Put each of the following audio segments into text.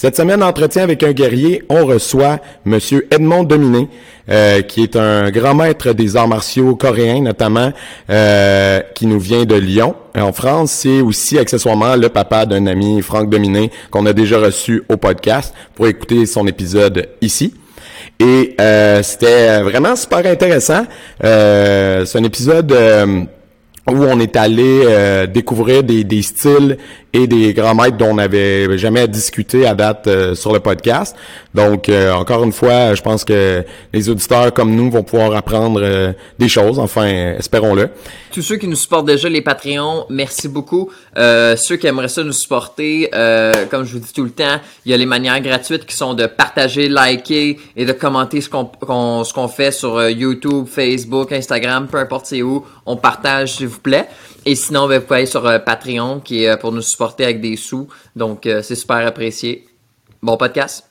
Cette semaine, entretien avec un guerrier, on reçoit Monsieur Edmond Dominé, euh, qui est un grand maître des arts martiaux coréens, notamment, euh, qui nous vient de Lyon, en France. C'est aussi accessoirement le papa d'un ami, Franck Dominé, qu'on a déjà reçu au podcast pour écouter son épisode ici. Et euh, c'était vraiment super intéressant. C'est un épisode où on est allé découvrir des, des, styles et des grands maîtres dont on n'avait jamais discuté à date euh, sur le podcast. Donc, euh, encore une fois, je pense que les auditeurs comme nous vont pouvoir apprendre euh, des choses, enfin, espérons-le. Tous ceux qui nous supportent déjà, les Patreons, merci beaucoup. ceux qui aimeraient ça nous supporter, comme je vous dis tout le temps, il y a les manières gratuites qui sont de partager, liker et de commenter ce qu'on qu'on fait sur YouTube, Facebook, Instagram, peu importe c'est où. On partage, s'il vous plaît. Et sinon, ben, vous pouvez aller sur Patreon qui est pour nous supporter avec des sous. Donc, euh, c'est super apprécié. Bon podcast.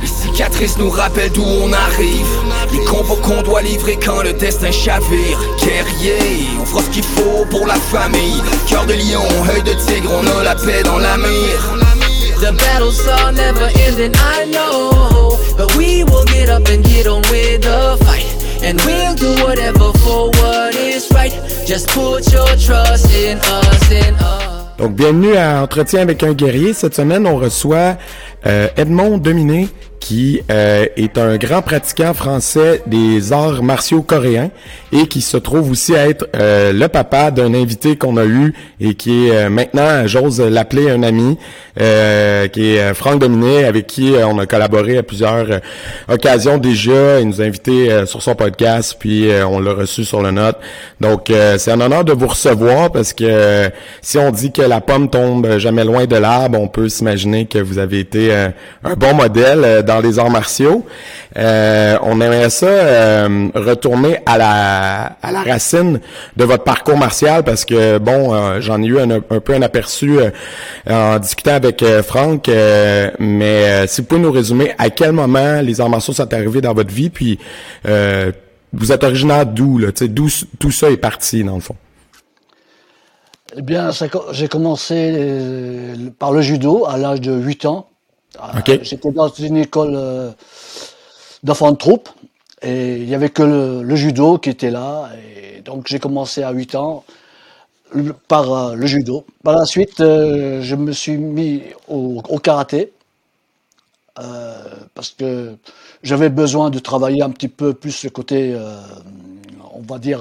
Les cicatrices nous rappellent d'où on arrive. Les combos qu'on doit livrer quand le destin chavire. Guerrier, on fera ce qu'il faut pour la famille. Cœur de lion, œil de tigre, on a la paix dans la mire. The battles are never ending, I know. But we will get up and get on with the fight. And we'll do whatever for what is right. Just put your trust in us, in us. Donc, bienvenue à Entretien avec un guerrier. Cette semaine, on reçoit euh, Edmond Dominé, qui euh, est un grand pratiquant français des arts martiaux coréens et qui se trouve aussi à être euh, le papa d'un invité qu'on a eu et qui est euh, maintenant, j'ose l'appeler un ami, qui est Franck Dominé, avec qui on a collaboré à plusieurs occasions déjà. Il nous a invités sur son podcast, puis on l'a reçu sur le note. Donc, c'est un honneur de vous recevoir parce que si on dit que la pomme tombe jamais loin de l'arbre, on peut s'imaginer que vous avez été un bon modèle dans les arts martiaux. Euh, on aimerait ça euh, retourner à la, à la racine de votre parcours martial parce que, bon, euh, j'en ai eu un, peu un aperçu en discutant avec Franck, mais si vous pouvez nous résumer à quel moment les arts martiaux sont arrivés dans votre vie, puis vous êtes originaire d'où, là, d'où tout ça est parti, dans le fond? Eh bien, j'ai commencé par le judo à l'âge de 8 ans. Ah, j'étais dans une école euh, d'enfants de troupe et il y avait que le, judo qui était là. Et donc j'ai commencé à 8 ans par euh, le judo. Par la suite, euh, je me suis mis au, karaté parce que j'avais besoin de travailler un petit peu plus le côté, on va dire,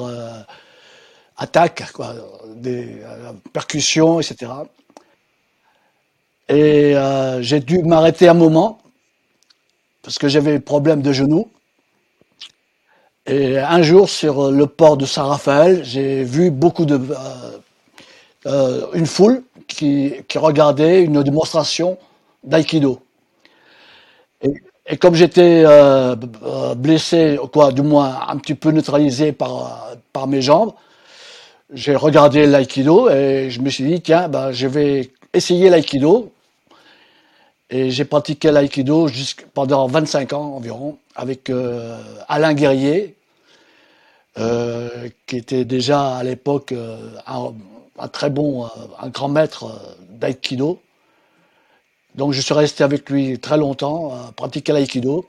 attaque, quoi, des percussions, etc. Et euh, j'ai dû m'arrêter un moment parce que j'avais des problèmes de genoux. Et un jour, sur le port de Saint-Raphaël, j'ai vu beaucoup de euh, euh, une foule qui, qui, regardait une démonstration d'aïkido. Et, comme j'étais euh, blessé, quoi, du moins un petit peu neutralisé par, par mes jambes, j'ai regardé l'aïkido et je me suis dit, tiens, ben, je vais essayer l'aïkido et j'ai pratiqué l'aïkido pendant 25 ans environ avec euh, Alain Guerrier, euh, qui était déjà à l'époque euh, un, très bon, un grand maître d'aïkido. Donc je suis resté avec lui très longtemps à pratiquer l'aïkido.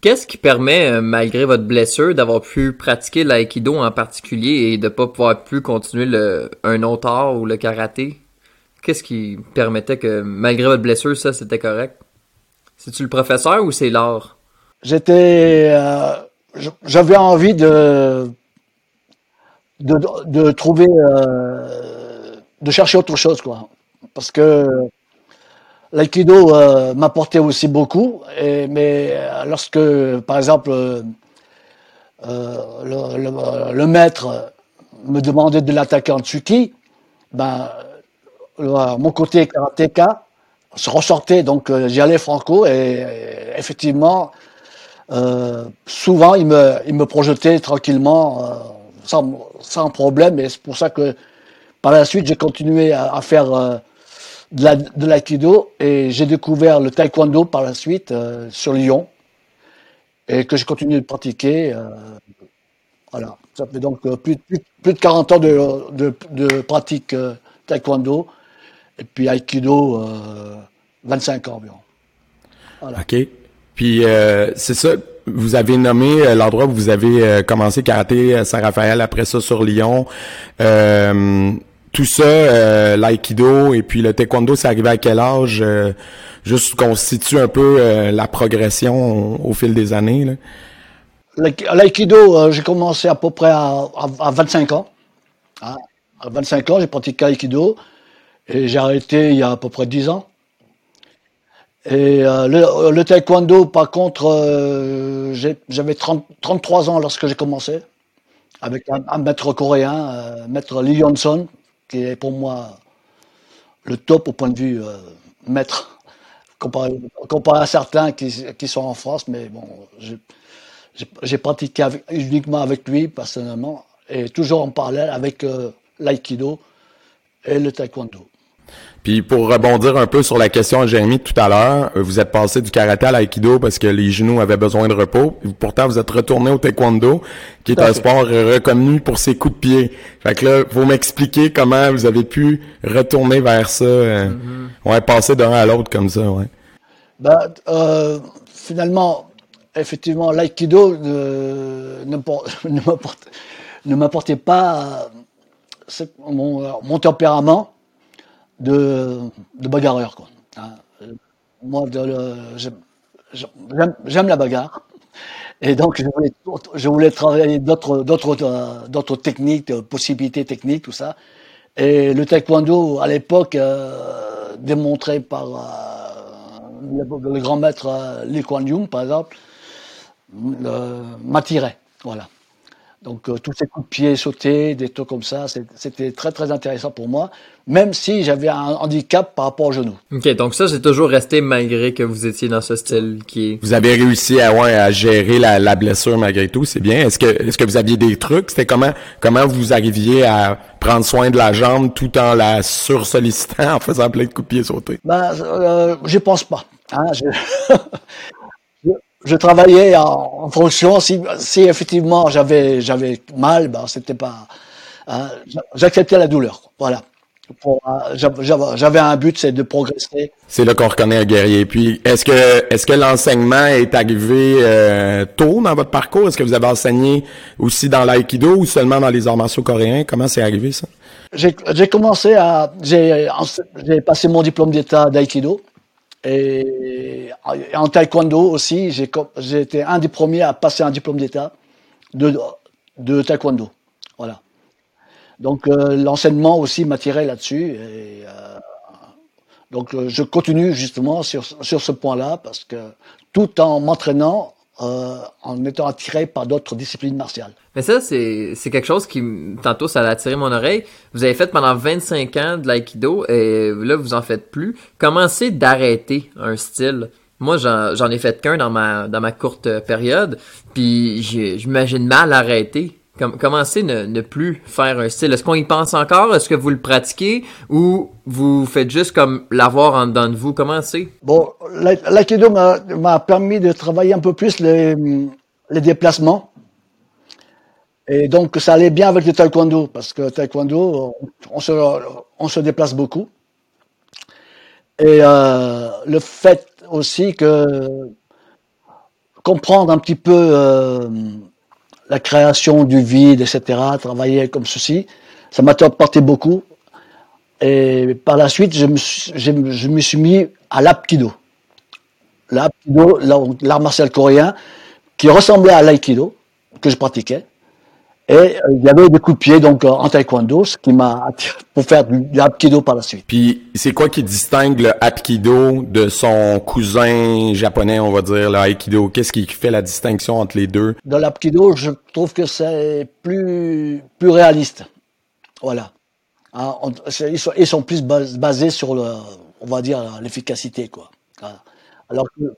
Qu'est-ce qui permet, malgré votre blessure, d'avoir pu pratiquer l'aïkido en particulier et de ne pas pouvoir plus continuer le, un autre ou le karaté? Qu'est-ce qui permettait que, malgré votre blessure, ça, c'était correct? C'est-tu le professeur ou c'est l'art? J'étais... Euh, j'avais envie de... de, trouver... Euh, de chercher autre chose, quoi. Parce que l'aïkido euh, m'apportait aussi beaucoup, mais lorsque, par exemple, le, maître me demandait de l'attaquer en tsuki, ben, mon côté karatéka se ressortait, donc euh, j'y allais franco, et, effectivement, euh, souvent il me, il me projetait tranquillement, euh, sans, sans, problème, et c'est pour ça que par la suite j'ai continué à, faire de l'aïkido, et j'ai découvert le taekwondo par la suite sur Lyon, et que j'ai continué de pratiquer. voilà, ça fait donc plus, plus, plus, de 40 ans de, de, de pratique taekwondo. Et puis Aikido, 25 euh, ans environ. OK. Puis euh, c'est ça, vous avez nommé euh, l'endroit où vous avez euh, commencé karaté Saint-Raphaël, après ça sur Lyon. tout ça, l'aïkido et puis le taekwondo, c'est arrivé à quel âge? juste constitue un peu la progression au, fil des années. L'aïkido, j'ai commencé à peu près à, à, 25 ans. Hein. À 25 ans, j'ai pratiqué l'aïkido et j'ai arrêté il y a à peu près 10 ans. Et euh, le, taekwondo, par contre, euh, j'avais 33 ans lorsque j'ai commencé, avec un, maître coréen, euh, maître Lee Yonson, qui est pour moi le top au point de vue maître, comparé, à certains qui, sont en France, mais bon, j'ai pratiqué uniquement avec lui, personnellement, et toujours en parallèle avec l'aïkido et le taekwondo. Puis pour rebondir un peu sur la question de Jérémy tout à l'heure, euh, vous êtes passé du karaté à l'aïkido parce que les genoux avaient besoin de repos. Pourtant, vous êtes retourné au taekwondo, qui est un sport reconnu pour ses coups de pied. Fait que là, vous m'expliquer comment vous avez pu retourner vers ça, euh, mm-hmm. ouais, passer d'un à l'autre comme ça, ouais. Ben, euh, finalement, effectivement, l'aïkido ne m'apportait pas mon tempérament de, de bagarreur. Quoi. Hein. Moi, j'aime la bagarre. Et donc, je voulais, je voulais travailler d'autres, d'autres techniques, possibilités techniques, tout ça. Et le taekwondo, à l'époque, euh, démontré par euh, le, grand maître euh, Lee Kuan Yew, par exemple, m'attirait. Voilà. Donc euh, tous ces coups de pied sautés, des trucs comme ça, c'était très très intéressant pour moi, même si j'avais un handicap par rapport au genou. Ok, donc ça c'est toujours resté malgré que vous étiez dans ce style qui est. Vous avez réussi à ouais, à gérer la, la blessure malgré tout, c'est bien. Est-ce que est-ce que vous aviez des trucs? C'était comment comment vous arriviez à prendre soin de la jambe tout en la sursollicitant en faisant plein de coups de pied sautés? Ben euh, je pense pas. Hein, je... je travaillais en, fonction. Si, si effectivement j'avais j'avais mal, ben c'était pas. Hein, J'acceptais la douleur. Voilà. Euh, j'avais un but, c'est de progresser. C'est là qu'on reconnaît un guerrier. Puis, est-ce que est-ce que l'enseignement est arrivé euh, tôt dans votre parcours? Est-ce que vous avez enseigné aussi dans l'aïkido ou seulement dans les arts martiaux coréens? Comment c'est arrivé ça? J'ai commencé à j'ai passé mon diplôme d'état d'aïkido et en taekwondo aussi, j'ai été un des premiers à passer un diplôme d'état de, de taekwondo. Voilà. Donc euh, l'enseignement aussi m'attirait là-dessus. Euh, donc euh, je continue justement sur, sur ce point-là parce que tout en m'entraînant, euh, en étant attiré par d'autres disciplines martiales. Mais ça, c'est, quelque chose qui, tantôt, ça a attiré mon oreille. Vous avez fait pendant 25 ans de l'aïkido et là, vous en faites plus. Comment c'est d'arrêter un style? Moi, j'en, j'en ai fait qu'un dans ma, dans ma courte période, puis j'imagine mal arrêter comment c'est ne, ne, plus faire un style? Est-ce qu'on y pense encore? Est-ce que vous le pratiquez? Ou vous faites juste comme l'avoir en dedans de vous? Comment c'est? Bon, l'aïkido m'a permis de travailler un peu plus les, les déplacements. Et donc, ça allait bien avec le taekwondo, parce que taekwondo, on se, on se déplace beaucoup. Et euh, le fait aussi que comprendre un petit peu euh, la création du vide, etc., travailler comme ceci, ça m'a apporté beaucoup. Et par la suite, je me suis, mis à l'apkido. L'apkido, l'art martial coréen, qui ressemblait à l'aïkido, que je pratiquais. Et euh, il y avait des coups de pied donc en taekwondo, ce qui m'a attiré pour faire du, du par la suite. Puis c'est quoi qui distingue le hapkido de son cousin japonais, on va dire, le aikido? Qu'est-ce qui fait la distinction entre les deux? Dans l'hapkido, je trouve que c'est plus plus réaliste. Voilà. Hein, ils, sont, ils, sont, plus basés sur le, on va dire l'efficacité quoi. Alors que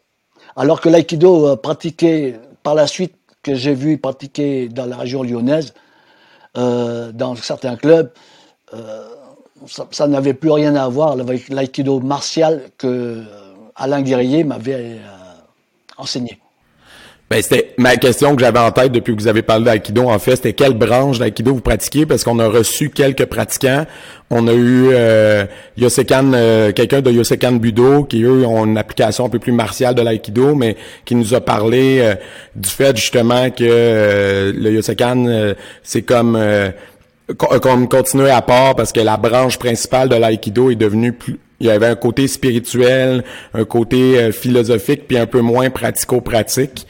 alors que l'aïkido euh, pratiqué par la suite que j'ai vu pratiquer dans la région lyonnaise, euh, dans certains clubs, euh, ça, n'avait plus rien à voir avec l'aïkido martial que euh, Alain Guerrier m'avait enseigné. Ben, c'était ma question que j'avais en tête depuis que vous avez parlé d'aïkido. En fait, c'était quelle branche d'aïkido vous pratiquez? Parce qu'on a reçu quelques pratiquants. On a eu euh, Yosekan, euh, quelqu'un de Yosekan Budo, qui eux ont une application un peu plus martiale de l'aïkido, mais qui nous a parlé euh, du fait justement que euh, le Yosekan, c'est comme comme continuer à part parce que la branche principale de l'aïkido est devenue plus il y avait un côté spirituel, un côté philosophique, puis un peu moins pratico-pratique.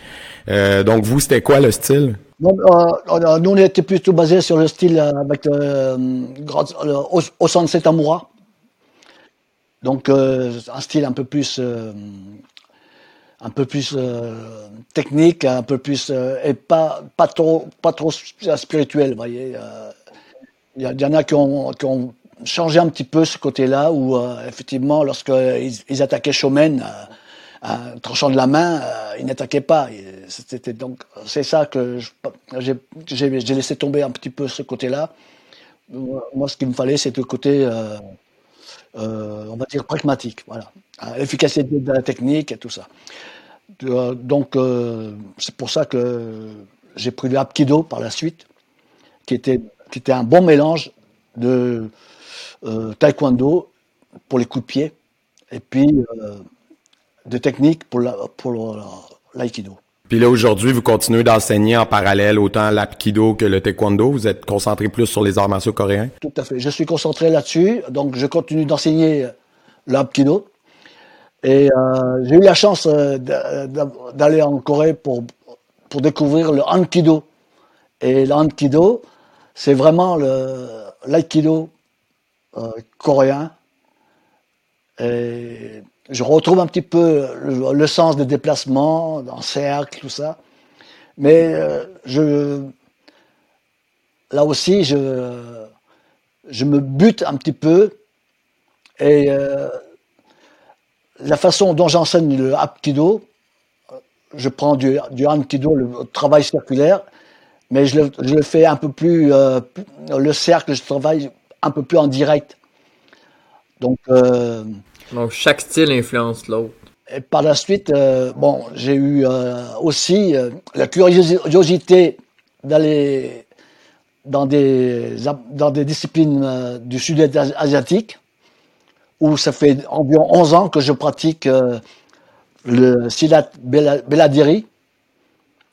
Euh, donc, vous, c'était quoi le style? Euh, nous, on était plutôt basé sur le style euh, avec euh, Amura. Donc, un style un peu plus, un peu plus technique, un peu plus et pas pas trop pas trop spirituel. Vous voyez, il y, en a qui ont, changé un petit peu ce côté-là où effectivement, lorsqu'ils ils attaquaient Shomen un tranchant de la main, euh, il n'attaquait pas. C'était donc c'est ça que j'ai laissé tomber un petit peu ce côté-là. Moi, ce qu'il me fallait, c'est le côté, euh, euh, on va dire pragmatique, voilà, l'efficacité de la technique et tout ça. Donc c'est pour ça que j'ai pris le Hapkido par la suite, qui était qui était un bon mélange de taekwondo pour les coups de pied et puis de techniques pour l'aïkido. La, Puis là, aujourd'hui, vous continuez d'enseigner en parallèle autant l'aïkido que le taekwondo. Vous êtes concentré plus sur les arts martiaux coréens? Tout à fait. Je suis concentré là-dessus. Donc, je continue d'enseigner l'aïkido. Et euh, j'ai eu la chance euh, d'aller en Corée pour, pour découvrir le Hankido. Et le Hankido, c'est vraiment l'aïkido euh, coréen. Et je retrouve un petit peu le, sens des déplacements, dans cercle, tout ça. Mais euh, je, là aussi, je, je me bute un petit peu. Et euh, la façon dont j'enseigne le Hapkido, je prends du, du le travail circulaire, mais je le, je le fais un peu plus, euh, le cercle, je travaille un peu plus en direct. Donc, donc, chaque style influence l'autre. Et par la suite, euh, bon, j'ai eu euh, aussi euh, la curiosité d'aller dans des, dans des disciplines du sud-est asiatique, où ça fait environ 11 ans que je pratique le Silat Beladiri,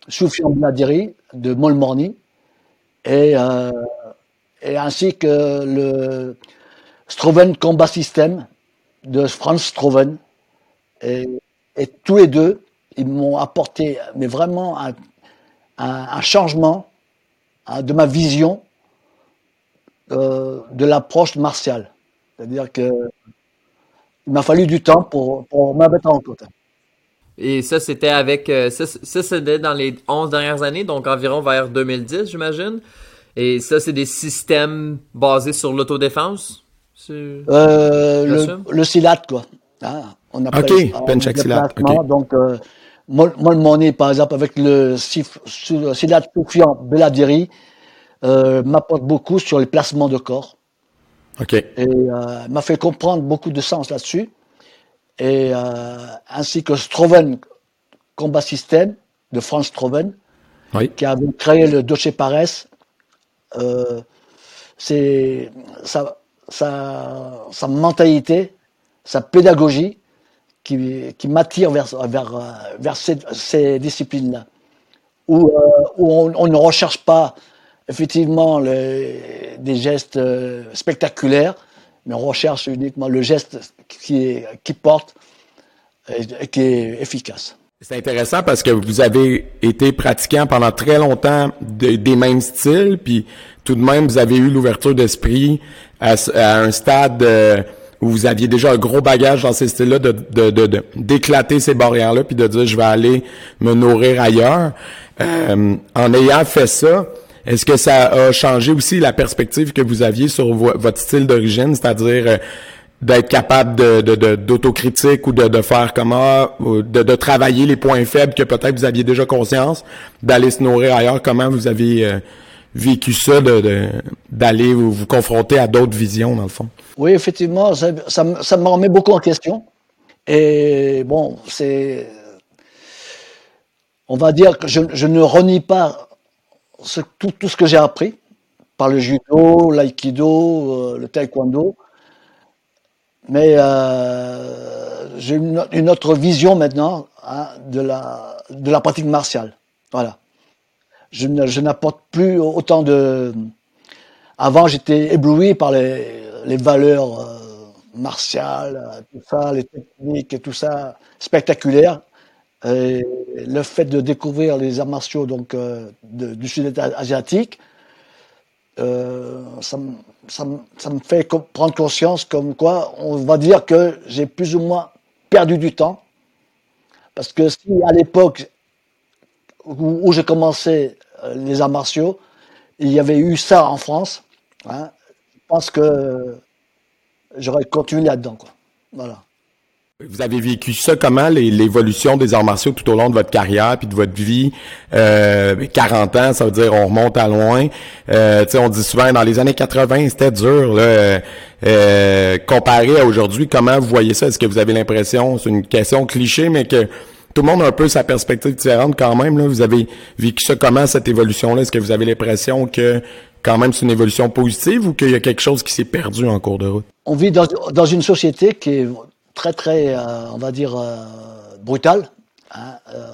Soufian Beladiri de Molmorni, et, et ainsi que le Stroven Combat System de Franz Stroven. Et, tous les deux, ils m'ont apporté, mais vraiment un, un, changement de ma vision euh, de l'approche martiale. C'est-à-dire que il m'a fallu du temps pour, pour mettre en compte. Et ça, c'était avec. Euh, ça, c'était dans les 11 dernières années, donc environ vers 2010, j'imagine. Et ça, c'est des systèmes basés sur l'autodéfense? Euh, le, le SILAT, quoi. Ah, on appelle ok, Penchak Silat. Donc, euh, moi, le monnaie, par exemple, avec le Silat Soufian Beladiri, euh, m'apporte beaucoup sur les placements de corps. Ok. Et euh, m'a fait comprendre beaucoup de sens là-dessus. Et euh, ainsi que Stroven Combat System de Franz Stroven, oui. qui a créé le Doche Pares. Euh, c'est ça sa, sa mentalité, sa pédagogie qui, m'attire vers, ces, disciplines-là, où, euh, on, ne recherche pas effectivement les, des gestes euh, spectaculaires, mais on recherche uniquement le geste qui, est, qui porte et, qui est efficace. C'est intéressant parce que vous avez été pratiquant pendant très longtemps des mêmes styles, puis tout de même vous avez eu l'ouverture d'esprit à, un stade euh, où vous aviez déjà un gros bagage dans ces styles-là, de, d'éclater ces barrières-là, puis de dire je vais aller me nourrir ailleurs. Euh, en ayant fait ça, est-ce que ça a changé aussi la perspective que vous aviez sur votre style d'origine, c'est-à-dire euh, d'être capable de, d'autocritique ou de, de faire comment, de, de travailler les points faibles que peut-être vous aviez déjà conscience, d'aller se nourrir ailleurs. Comment vous avez euh, vécu ça, de, d'aller vous, vous, confronter à d'autres visions dans le fond? Oui, effectivement, ça, ça, ça me remet beaucoup en question. Et bon, c'est on va dire que je, je ne renie pas ce, tout, tout, ce que j'ai appris par le judo, l'aïkido, euh, le taekwondo. Mais euh, j'ai une, autre vision maintenant hein, de, la, de la pratique martiale. Voilà. Je, je n'apporte plus autant de... Avant, j'étais ébloui par les, les valeurs euh, martiales, tout ça, les techniques et tout ça, spectaculaire. Et le fait de découvrir les arts martiaux donc, euh, du sud asiatique, euh, ça, me fait prendre conscience comme quoi on va dire que j'ai plus ou moins perdu du temps. Parce que si à l'époque où, j'ai commencé euh, les arts martiaux, il y avait eu ça en France, hein, je pense que j'aurais continué là-dedans. Voilà. Vous avez vécu ça comment, l'évolution des arts martiaux tout au long de votre carrière puis de votre vie? Euh, 40 ans, ça veut dire on remonte à loin. Euh, on dit souvent, dans les années 80, c'était dur. Là, euh, comparé à aujourd'hui, comment vous voyez ça? Est-ce que vous avez l'impression, c'est une question cliché, mais que tout le monde a un peu sa perspective différente quand même. Là? Vous avez vécu ça comment, cette évolution-là? Est-ce que vous avez l'impression que quand même c'est une évolution positive ou qu'il y a quelque chose qui s'est perdu en cours de route? On vit dans, dans une société qui est très très, euh, on va dire, euh, brutal. Hein, euh,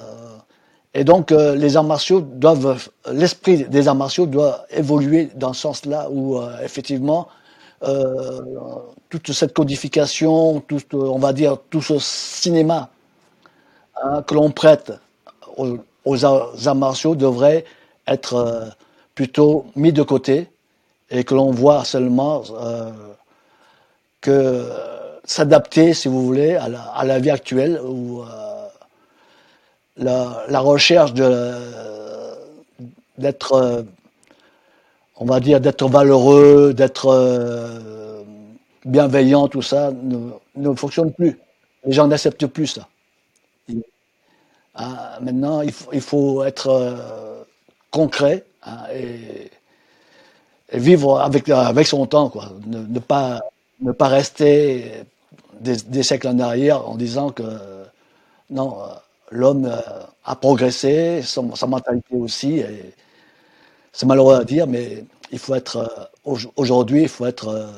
et donc les arts martiaux doivent, l'esprit des arts martiaux doit évoluer dans ce sens-là où effectivement toute cette codification, tout, on va dire tout ce cinéma hein, que l'on prête aux, aux, arts martiaux devrait être plutôt mis de côté et que l'on voit seulement que s'adapter, si vous voulez, à la, vie actuelle où euh, la, recherche d'être, on va dire, d'être valeureux, d'être euh, bienveillant, tout ça ne, ne, fonctionne plus. Les gens n'acceptent plus ça. Ah, maintenant, il faut, être euh, concret hein, et, vivre avec, son temps, quoi. Ne pas ne pas rester des, siècles en arrière en disant que non, euh, l'homme euh, a progressé, son, sa mentalité aussi. C'est malheureux à dire, mais il faut être euh, aujourd'hui, il faut être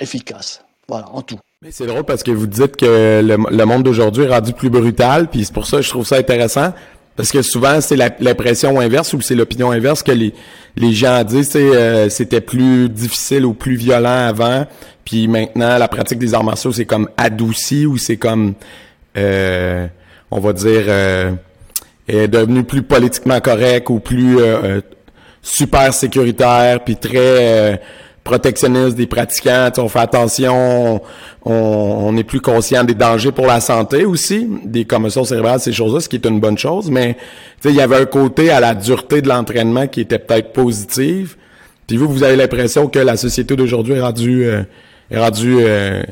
efficace. Voilà, en tout. Mais c'est drôle parce que vous dites que le, le monde d'aujourd'hui est rendu plus brutal, puis c'est pour ça que je trouve ça intéressant. Parce que souvent, c'est l'impression inverse ou c'est l'opinion inverse que les, les gens disent euh, c'était plus difficile ou plus violent avant, puis maintenant, la pratique des arts martiaux, c'est comme adouci ou c'est comme, euh, on va dire, euh, est devenu plus politiquement correct ou plus euh, super sécuritaire, puis très protectionniste des pratiquants, on fait attention, on, est plus conscient des dangers pour la santé aussi, des commotions cérébrales, ces choses-là, ce qui est une bonne chose, mais il y avait un côté à la dureté de l'entraînement qui était peut-être positive. Puis vous, vous avez l'impression que la société d'aujourd'hui est rendue, euh, est rendue euh,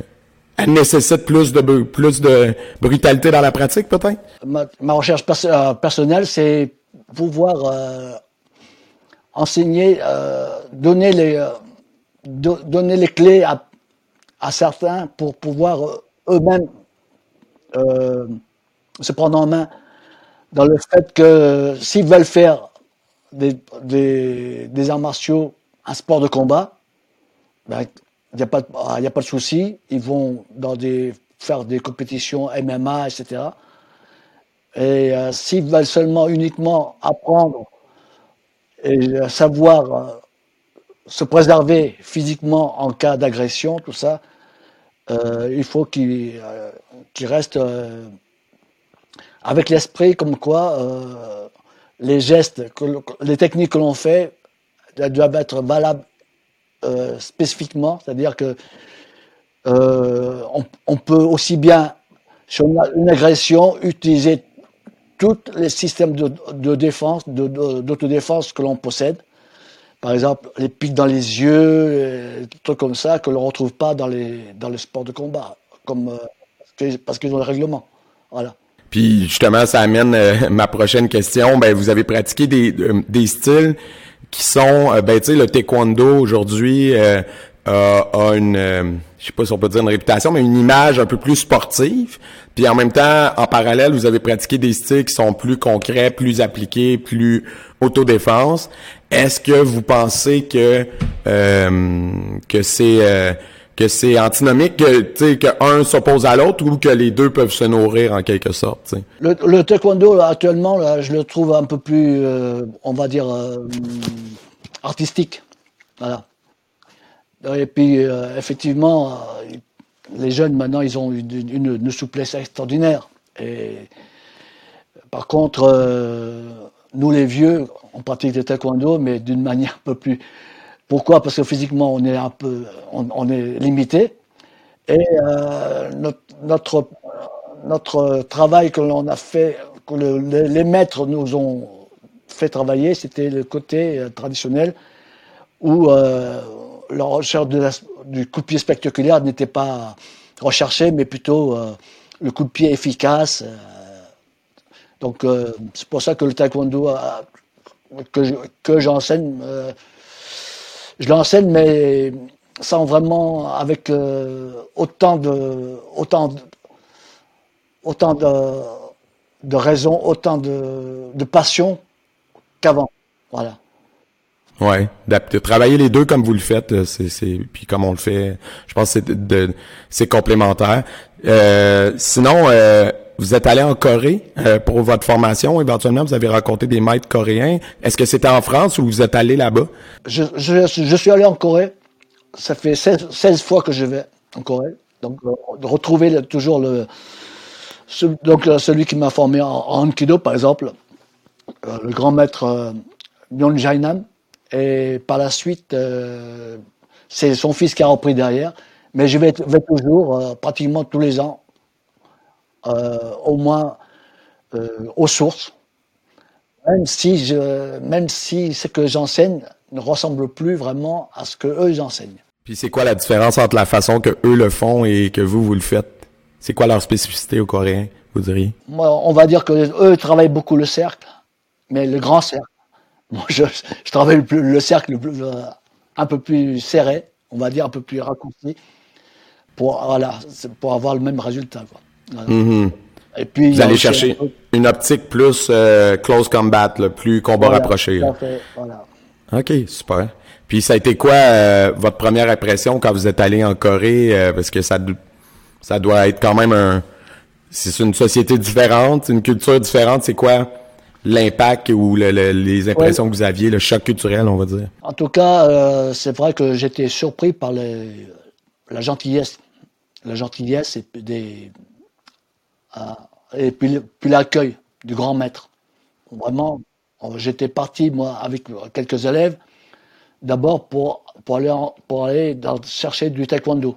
elle nécessite plus de plus de brutalité dans la pratique, peut-être? Ma, recherche euh, personnelle, c'est pouvoir enseigner, donner les donner les clés à, certains pour pouvoir euh, eux-mêmes euh, se prendre en main dans le fait que s'ils veulent faire des, des, arts martiaux un sport de combat, ben, il n'y a pas de, ah, a pas de souci, ils vont dans des, faire des compétitions MMA, etc. Et euh, s'ils veulent seulement uniquement apprendre et savoir se préserver physiquement en cas d'agression, tout ça, euh, il faut qu'il euh, reste euh, avec l'esprit comme quoi les gestes, les techniques que l'on fait doivent être valables spécifiquement, c'est-à-dire que on, peut aussi bien sur une, agression utiliser tous les systèmes de défense, d'autodéfense que l'on possède par exemple, les pics dans les yeux, euh, des trucs comme ça, que l'on ne retrouve pas dans les, dans les sports de combat, comme, euh, parce qu'ils ont le règlement. Voilà. Puis justement, ça amène euh, ma prochaine question. Ben, vous avez pratiqué des, des styles qui sont, ben, tu sais, le taekwondo aujourd'hui a, a, une, je je sais pas si on peut dire une réputation, mais une image un peu plus sportive. Puis en même temps, en parallèle, vous avez pratiqué des styles qui sont plus concrets, plus appliqués, plus autodéfense. Est-ce que vous pensez que euh, c'est euh, que antinomique, que tu s'oppose à l'autre ou que les deux peuvent se nourrir en quelque sorte. Le, taekwondo actuellement, je le trouve un peu plus, euh, on va dire, artistique. Voilà. Et puis, effectivement, les jeunes, maintenant, ils ont une, une, souplesse extraordinaire. Et, par contre, nous, les vieux, on pratique le taekwondo, mais d'une manière un peu plus... Pourquoi? Parce que physiquement, on est un peu... On, est limité. Et notre, notre, notre, travail que l'on a fait, que les maîtres nous ont fait travailler, c'était le côté traditionnel où la recherche du coup de pied spectaculaire n'était pas recherchée, mais plutôt euh, le coup de pied efficace. Euh. donc euh, c'est pour ça que le taekwondo que, j'enseigne, je l'enseigne, mais sans vraiment avec autant de autant de, autant de, de raison, autant de, de passion qu'avant. Voilà. Ouais, de travailler les deux comme vous le faites, euh, c'est c'est puis comme on le fait, je pense que c'est de, c'est complémentaire. Euh, sinon, euh, vous êtes allé en Corée euh, pour votre formation. Éventuellement, vous avez rencontré des maîtres coréens. Est-ce que c'était en France ou vous êtes allé là-bas? Je, je, je, suis allé en Corée. Ça fait 16, 16 fois que je vais en Corée. Donc, de retrouver toujours le donc celui qui m'a formé en, en par exemple, le grand maître euh, Myon Jainam et par la suite, euh, c'est son fils qui a repris derrière. Mais je vais, vais toujours, euh, pratiquement tous les ans, euh, au moins aux sources. Même si, je, même si ce que j'enseigne ne ressemble plus vraiment à ce que eux enseignent. Puis c'est quoi la différence entre la façon que eux le font et que vous, vous le faites? C'est quoi leur spécificité aux Coréens, vous diriez? Moi, on va dire que eux travaillent beaucoup le cercle, mais le grand cercle. Moi, je, je travaille le, cercle euh, un peu plus serré, on va dire un peu plus raccourci, pour, voilà, pour avoir le même résultat. Quoi. Mm-hmm. Et puis, Vous allez chercher une optique plus euh, close combat, plus combat rapproché. voilà. OK, super. Puis ça a été quoi euh, votre première impression quand vous êtes allé en Corée? parce que ça, ça doit être quand même un... C'est une société différente, une culture différente. C'est quoi l'impact ou les impressions que vous aviez, le choc culturel, on va dire? En tout cas, euh, c'est vrai que j'étais surpris par la gentillesse. La gentillesse des, euh, et puis, puis l'accueil du grand maître. Vraiment, j'étais parti, moi, avec quelques élèves, d'abord pour, pour aller, pour aller chercher du taekwondo,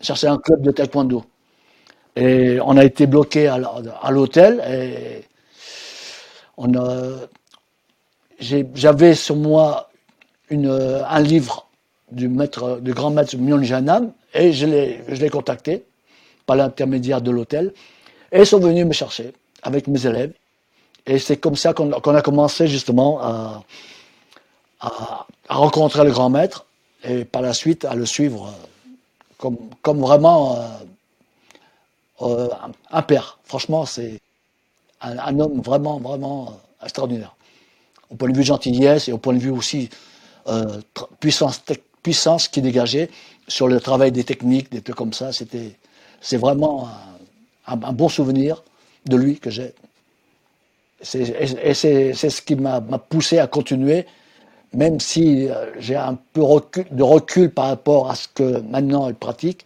chercher un club de taekwondo. Et on a été bloqué à l'hôtel et j'avais sur moi une, un livre du maître, du grand maître Myon Janam, et je l'ai contacté par l'intermédiaire de l'hôtel, et ils sont venus me chercher avec mes élèves. Et c'est comme ça qu'on, a commencé justement à, rencontrer le grand maître, et par la suite à le suivre euh, comme, vraiment euh, euh, un père. Franchement, c'est un, homme vraiment, vraiment extraordinaire. Au point de vue gentillesse et au point de vue aussi euh, puissance, qui dégageait sur le travail des techniques, des trucs comme ça. C'était, c'est vraiment bon souvenir de lui que j'ai. Et c'est ce qui m'a poussé à continuer, même si euh, j'ai un peu de recul par rapport à ce que maintenant il pratique.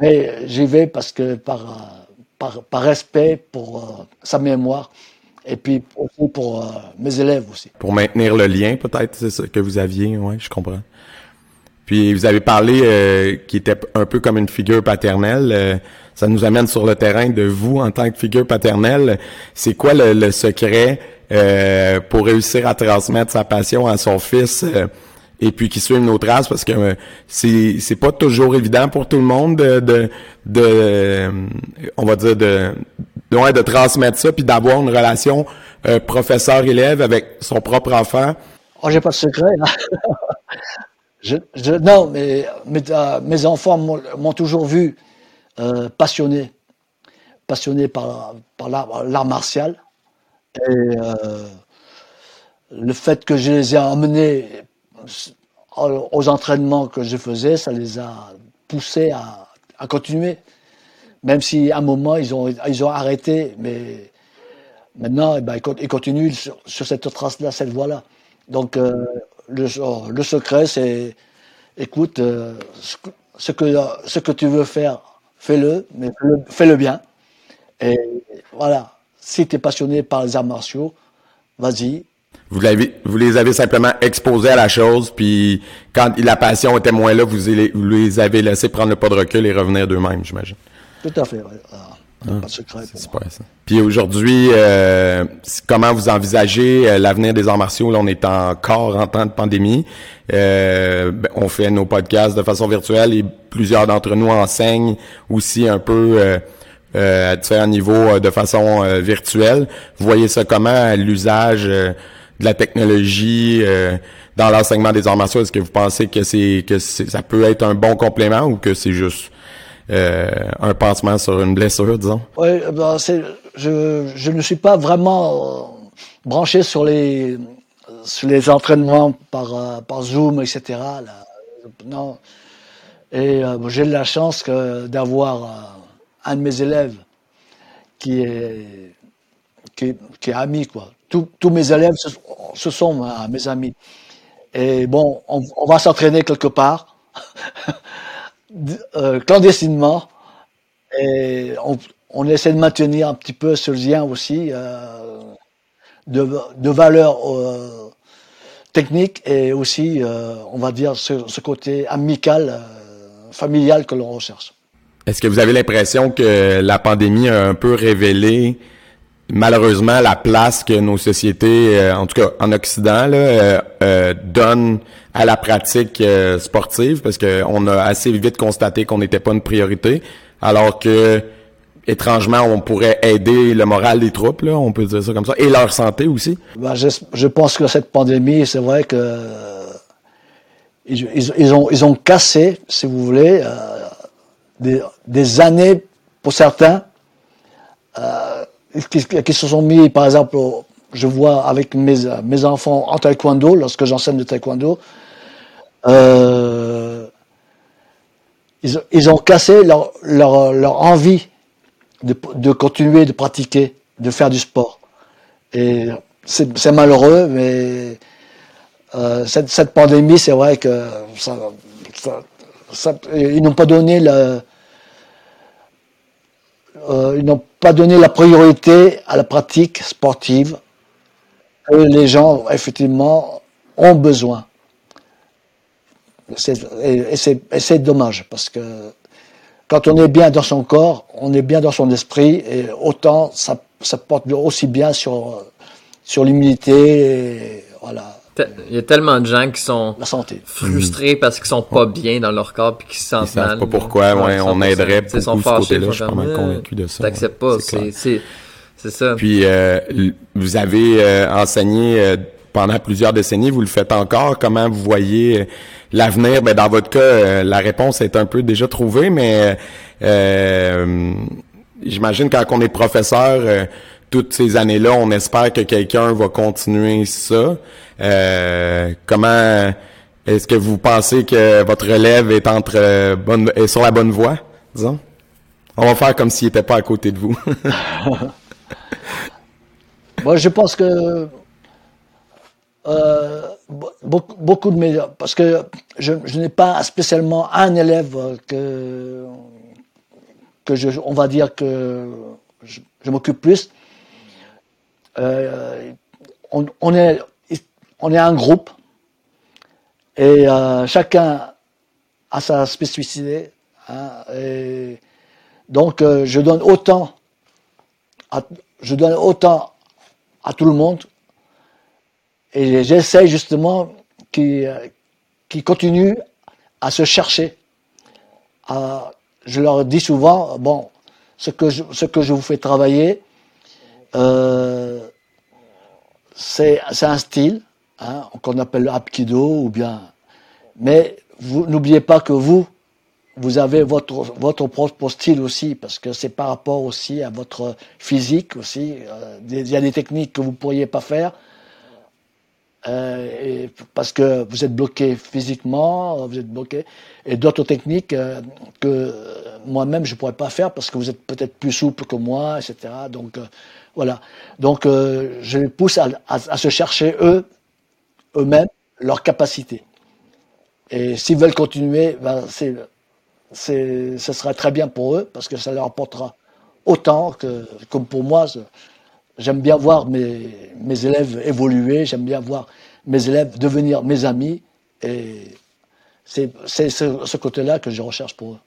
Mais j'y vais parce que par par, respect pour euh, sa mémoire et puis aussi pour euh, mes élèves aussi. Pour maintenir le lien, peut-être, c'est ça que vous aviez, oui, je comprends. Puis vous avez parlé euh, qui était un peu comme une figure paternelle. ça nous amène sur le terrain de vous en tant que figure paternelle. C'est quoi le, secret pour réussir à transmettre sa passion à son fils et puis qui suivent nos traces? Parce que euh, c'est c'est pas toujours évident pour tout le monde de de, euh, on va dire de de, de transmettre ça puis d'avoir une relation euh, professeur élève avec son propre enfant. Oh, j'ai pas de secret. Hein. Je, non, mais mes, euh, mes enfants m'ont toujours vu euh, passionné, passionné par, par l'art martial. Et euh, le fait que je les ai emmenés aux entraînements que je faisais, ça les a poussés à, continuer. Même si à un moment ils ont, ils ont arrêté, mais maintenant eh ben, ils con- ils continuent sur, cette trace-là, cette voie-là. Donc le, le secret, c'est écoute, euh, ce, que, ce, que, tu veux faire, fais-le, mais fais-le bien. Et voilà, si tu es passionné par les arts martiaux, vas-y. Vous, vous les avez simplement exposés à la chose, puis quand la passion était moins là, vous les, vous les avez laissés prendre le pas de recul et revenir d'eux-mêmes, j'imagine. Tout à fait. Ah, pas de secret pour C'est moi. pas ça. Puis aujourd'hui, euh, comment vous envisagez euh, l'avenir des arts martiaux? Là, on est encore en temps de pandémie. Euh, ben, on fait nos podcasts de façon virtuelle et plusieurs d'entre nous enseignent aussi un peu euh, euh, à différents niveaux euh, de façon virtuelle. Vous voyez ça comment, l'usage de la technologie euh, dans l'enseignement des arts martiaux? Est-ce que vous pensez que c'est que ça peut être un bon complément ou que c'est juste euh, un pansement sur une blessure, disons? Ouais, ben, c'est, je, je ne suis pas vraiment euh, branché sur les, sur les entraînements par, euh, par Zoom, etc. Là. Non. Et euh, j'ai la chance que, d'avoir un de mes élèves qui est, qui qui est ami, quoi. Tous, mes élèves, ce, sont mes amis. Et bon, on, on va s'entraîner quelque part, euh, clandestinement. Et on, on essaie de maintenir un petit peu ce lien aussi euh, de, de valeur euh, technique et aussi, euh, on va dire, ce, ce côté amical, familial que l'on recherche. Est-ce que vous avez l'impression que la pandémie a un peu révélé malheureusement la place que nos sociétés, euh, en tout cas en Occident, là, euh, euh, donnent à la pratique euh, sportive parce qu'on a assez vite constaté qu'on n'était pas une priorité, alors que étrangement on pourrait aider le moral des troupes, là, on peut dire ça comme ça, et leur santé aussi. Ben, je, je pense que cette pandémie, c'est vrai que ils, ils, ils ont, ils ont cassé, si vous voulez, euh, des, des années pour certains euh, qui, se sont mis, par exemple, je vois avec mes, mes enfants en taekwondo, lorsque j'enseigne le taekwondo, euh, ils, ont cassé leur, leur, leur envie de, de continuer de pratiquer, de faire du sport. Et c'est malheureux, mais euh, cette, cette pandémie, c'est vrai que ils n'ont pas donné le, euh, ils n'ont pas donné la priorité à la pratique sportive que les gens effectivement ont besoin. Et, c'est dommage parce que quand on est bien dans son corps, on est bien dans son esprit et autant ça, ça porte aussi bien sur, sur l'immunité voilà, Il y a tellement de gens qui sont la santé. frustrés parce qu'ils sont pas bien dans leur corps puis qui se sentent Ils savent mal. pas pourquoi, ouais, on 100%. aiderait ils sont beaucoup ce côté-là, je suis pas mal euh, convaincu de ça, T'acceptes ouais, pas, c'est c'est ça. Puis euh, vous avez euh, enseigné euh, pendant plusieurs décennies, vous le faites encore. Comment vous voyez euh, l'avenir? Ben dans votre cas, euh, la réponse est un peu déjà trouvée, mais euh, j'imagine quand on est professeur. Toutes ces années-là, on espère que quelqu'un va continuer ça. Euh, comment est-ce que vous pensez que votre relève est entre euh, bonne est sur la bonne voie, disons? On va faire comme s'il était pas à côté de vous. Moi, je pense que euh, be- beaucoup, de mes... Parce que je, n'ai pas spécialement un élève que, que je, on va dire que je m'occupe plus. Euh, on, est, on est un groupe et euh, chacun a sa spécificité. hein, et donc, euh, je donne autant à, je donne autant à tout le monde et j'essaie justement qu'ils qu'ils continuent à se chercher. Je leur dis souvent, bon, ce que je, ce que je vous fais travailler, c'est un style hein, qu'on appelle le Hapkido ou bien Mais n'oubliez pas que vous, vous avez votre, votre propre style aussi, parce que c'est par rapport aussi à votre physique aussi. Euh, il y a des techniques que vous ne pourriez pas faire, euh, parce que vous êtes bloqué physiquement, vous êtes bloqué, et d'autres techniques euh, que moi-même je pourrais pas faire parce que vous êtes peut-être plus souple que moi, etc. Donc voilà. Donc je les pousse à, se chercher eux, eux-mêmes, leur capacité. Et s'ils veulent continuer, ben, c'est ce sera très bien pour eux parce que ça leur apportera autant que comme pour moi. J'aime bien voir mes, élèves évoluer, j'aime bien voir mes élèves devenir mes amis et c'est ce, ce côté-là que je recherche pour eux.